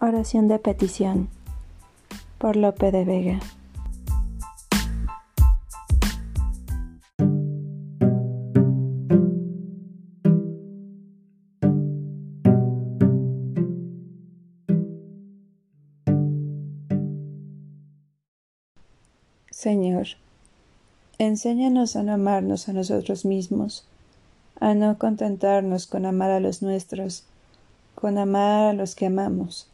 Oración de petición por Lope de Vega. Señor, enséñanos a no amarnos a nosotros mismos, a no contentarnos con amar a los nuestros, con amar a los que amamos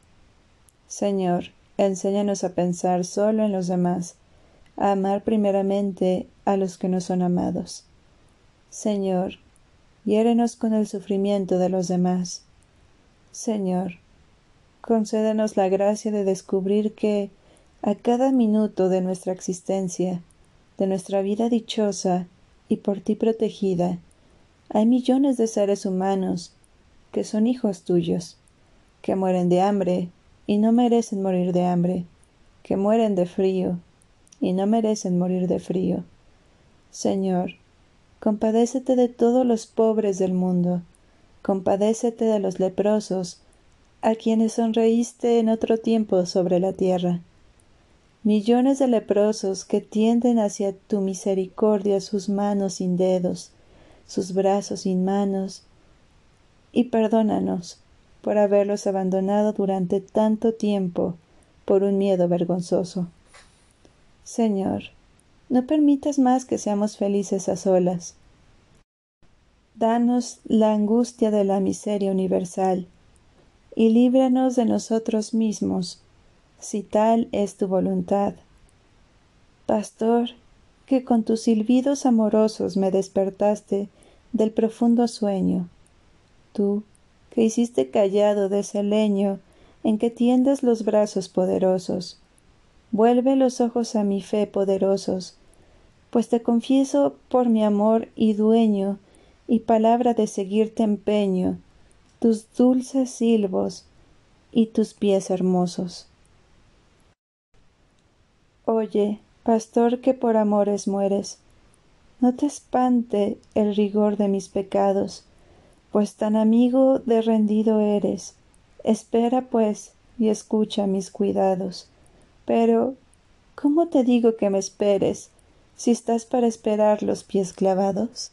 Señor, enséñanos a pensar solo en los demás, a amar primeramente a los que no son amados. Señor, hiérenos con el sufrimiento de los demás. Señor, concédenos la gracia de descubrir que, a cada minuto de nuestra existencia, de nuestra vida dichosa y por ti protegida, hay millones de seres humanos que son hijos tuyos, que mueren de hambre, y no merecen morir de hambre, que mueren de frío y no merecen morir de frío. Señor, compadécete de todos los pobres del mundo, compadécete de los leprosos, a quienes sonreíste en otro tiempo sobre la tierra. Millones de leprosos que tienden hacia tu misericordia sus manos sin dedos, sus brazos sin manos, y perdónanos, por haberlos abandonado durante tanto tiempo por un miedo vergonzoso. Señor, no permitas más que seamos felices a solas. Danos la angustia de la miseria universal, y líbranos de nosotros mismos, si tal es tu voluntad. Pastor, que con tus silbidos amorosos me despertaste del profundo sueño, tú, que hiciste callado de ese leño en que tiendes los brazos poderosos. Vuelve los ojos a mi fe poderosos, pues te confieso por mi amor y dueño y palabra de seguirte empeño, tus dulces silbos y tus pies hermosos. Oye, pastor que por amores mueres, no te espante el rigor de mis pecados, pues tan amigo de rendido eres. Espera, pues, y escucha mis cuidados. Pero, ¿cómo te digo que me esperes, si estás para esperar los pies clavados?